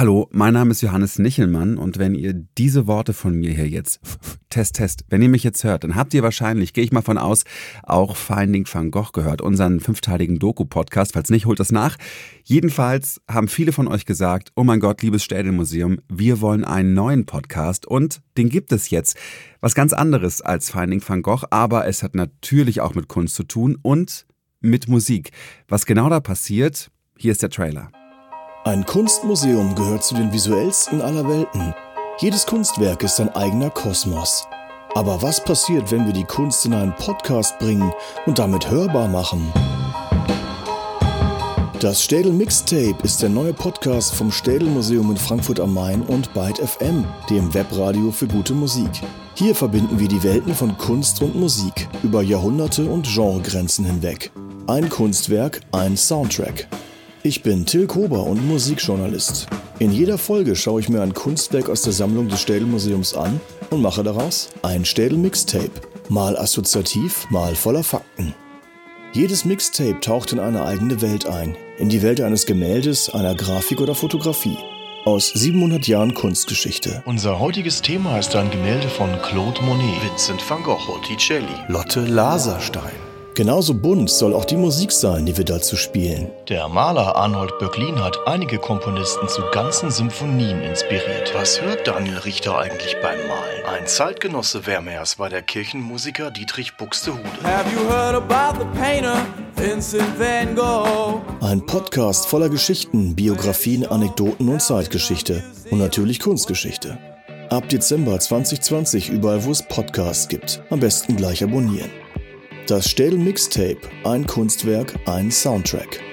Hallo, mein Name ist Johannes Nichelmann und wenn ihr diese Worte von mir hier jetzt, Test, Test, wenn ihr mich jetzt hört, dann habt ihr wahrscheinlich, gehe ich mal von aus, auch Finding Van Gogh gehört, unseren fünfteiligen Doku-Podcast. Falls nicht, holt das nach. Jedenfalls haben viele von euch gesagt, oh mein Gott, liebes Städelmuseum, wir wollen einen neuen Podcast und den gibt es jetzt. Was ganz anderes als Finding Van Gogh, aber es hat natürlich auch mit Kunst zu tun und mit Musik. Was genau da passiert, hier ist der Trailer. Ein Kunstmuseum gehört zu den visuellsten aller Welten. Jedes Kunstwerk ist ein eigener Kosmos. Aber was passiert, wenn wir die Kunst in einen Podcast bringen und damit hörbar machen? Das Städel Mixtape ist der neue Podcast vom Städel Museum in Frankfurt am Main und Byte FM, dem Webradio für gute Musik. Hier verbinden wir die Welten von Kunst und Musik über Jahrhunderte und Genregrenzen hinweg. Ein Kunstwerk, ein Soundtrack. Ich bin Till Kober und Musikjournalist. In jeder Folge schaue ich mir ein Kunstwerk aus der Sammlung des Städel-Museums an und mache daraus ein Städel-Mixtape. Mal assoziativ, mal voller Fakten. Jedes Mixtape taucht in eine eigene Welt ein. In die Welt eines Gemäldes, einer Grafik oder Fotografie. Aus 700 Jahren Kunstgeschichte. Unser heutiges Thema ist ein Gemälde von Claude Monet, Vincent van Gogh, Botticelli, Lotte Laserstein. Genauso bunt soll auch die Musik sein, die wir dazu spielen. Der Maler Arnold Böcklin hat einige Komponisten zu ganzen Symphonien inspiriert. Was hört Daniel Richter eigentlich beim Malen? Ein Zeitgenosse Vermeers war der Kirchenmusiker Dietrich Buxtehude. Have you heard about the painter Vincent van Gogh? Ein Podcast voller Geschichten, Biografien, Anekdoten und Zeitgeschichte. Und natürlich Kunstgeschichte. Ab Dezember 2020 überall, wo es Podcasts gibt. Am besten gleich abonnieren. Das Städel Mixtape, ein Kunstwerk, ein Soundtrack.